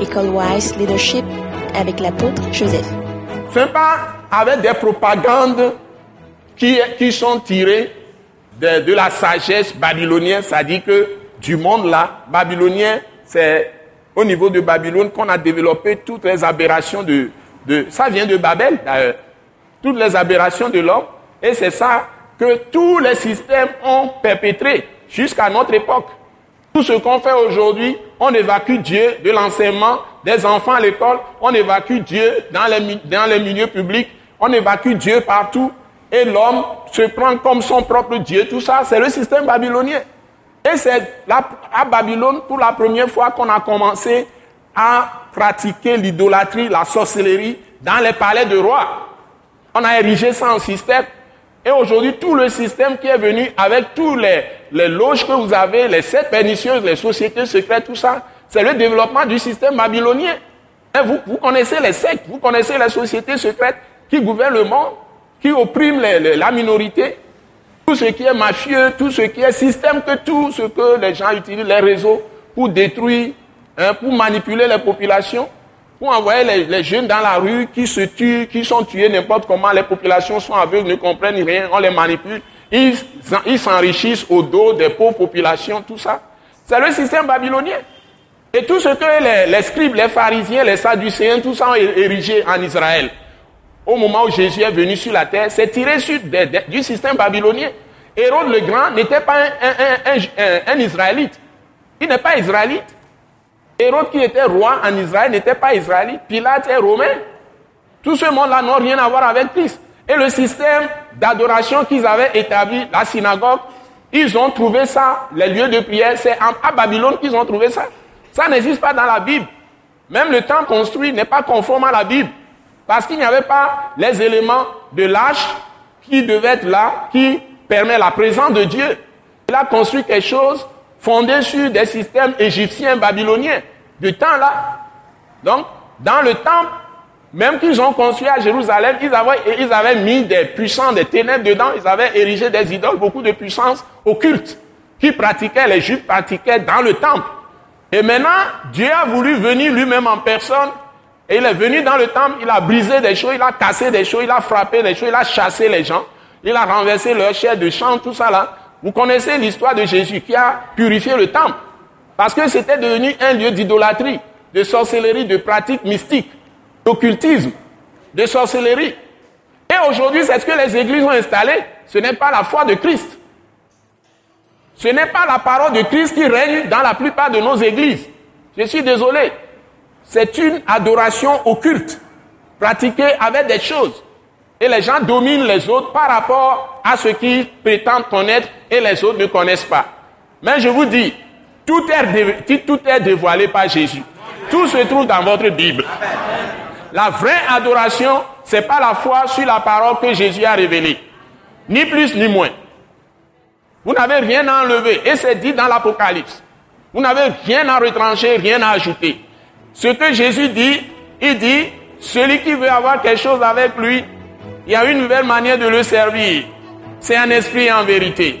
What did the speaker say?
École Wise Leadership avec l'apôtre Joseph. C'est pas avec des propagandes qui, qui sont tirées de, la sagesse babylonienne, dit que du monde là, babylonien, c'est au niveau de Babylone qu'on a développé toutes les aberrations de, de ça vient de Babel d'ailleurs, toutes les aberrations de l'homme, et c'est ça que tous les systèmes ont perpétré jusqu'à notre époque. Tout ce qu'on fait aujourd'hui, on évacue Dieu de l'enseignement des enfants à l'école, on évacue Dieu dans les, dans les milieux publics, on évacue Dieu partout, et l'homme se prend comme son propre Dieu. Tout ça, c'est le système babylonien. Et c'est à Babylone, pour la première fois, qu'on a commencé à pratiquer l'idolâtrie, la sorcellerie dans les palais de rois. On a érigé ça en système. Et aujourd'hui, tout le système qui est venu avec tous les, les loges que vous avez, les sept pernicieuses, les sociétés secrètes, tout ça, c'est le développement du système babylonien. Vous, vous connaissez les sectes, vous connaissez les sociétés secrètes qui gouvernent le monde, qui oppriment la minorité, tout ce qui est mafieux, tout ce qui est système, que tout ce que les gens utilisent, les réseaux, pour détruire, hein, pour manipuler les populations, pour envoyer les, jeunes dans la rue qui se tuent, qui sont tués n'importe comment, les populations sont aveugles, ne comprennent rien, on les manipule, ils s'enrichissent au dos des pauvres populations, tout ça. C'est le système babylonien. Et tout ce que les, scribes, les pharisiens, les sadducéens, tout ça ont érigé en Israël au moment où Jésus est venu sur la terre, c'est tiré du système babylonien. Hérode le Grand n'était pas un, Israélite. Il n'est pas Israélite. Hérode qui était roi en Israël n'était pas Israélite. Pilate est romain. Tout ce monde-là n'a rien à voir avec Christ. Et le système d'adoration qu'ils avaient établi, la synagogue, ils ont trouvé ça, les lieux de prière, c'est à Babylone qu'ils ont trouvé ça. Ça n'existe pas dans la Bible. Même le temple construit n'est pas conforme à la Bible. Parce qu'il n'y avait pas les éléments de l'arche qui devaient être là, qui permet la présence de Dieu. Il a construit quelque chose fondé sur des systèmes égyptiens, babyloniens, de temps là. Donc, dans le temple, même qu'ils ont construit à Jérusalem, ils avaient, ils avaient mis des puissants, des ténèbres dedans, ils avaient érigé des idoles, beaucoup de puissances occultes, qui pratiquaient, les juifs pratiquaient dans le temple. Et maintenant, Dieu a voulu venir lui-même en personne et il est venu dans le temple, il a brisé des choses, il a cassé des choses, il a frappé des choses, il a chassé les gens, il a renversé leur chair de champ, tout ça là. Vous connaissez l'histoire de Jésus qui a purifié le temple. Parce que c'était devenu un lieu d'idolâtrie, de sorcellerie, de pratiques mystiques, d'occultisme, de sorcellerie. Et aujourd'hui, c'est ce que les églises ont installé. Ce n'est pas la foi de Christ. Ce n'est pas la parole de Christ qui règne dans la plupart de nos églises. Je suis désolé c'est une adoration occulte, pratiquée avec des choses. Et les gens dominent les autres par rapport à ce qu'ils prétendent connaître et les autres ne connaissent pas. Mais je vous dis, tout est, dévoilé par Jésus. Tout se trouve dans votre Bible. La vraie adoration, c'est pas la foi sur la parole que Jésus a révélée. Ni plus ni moins. Vous n'avez rien à enlever. Et c'est dit dans l'Apocalypse. Vous n'avez rien à retrancher, rien à ajouter. Ce que Jésus dit, il dit, celui qui veut avoir quelque chose avec lui, il y a une nouvelle manière de le servir. C'est un esprit en vérité.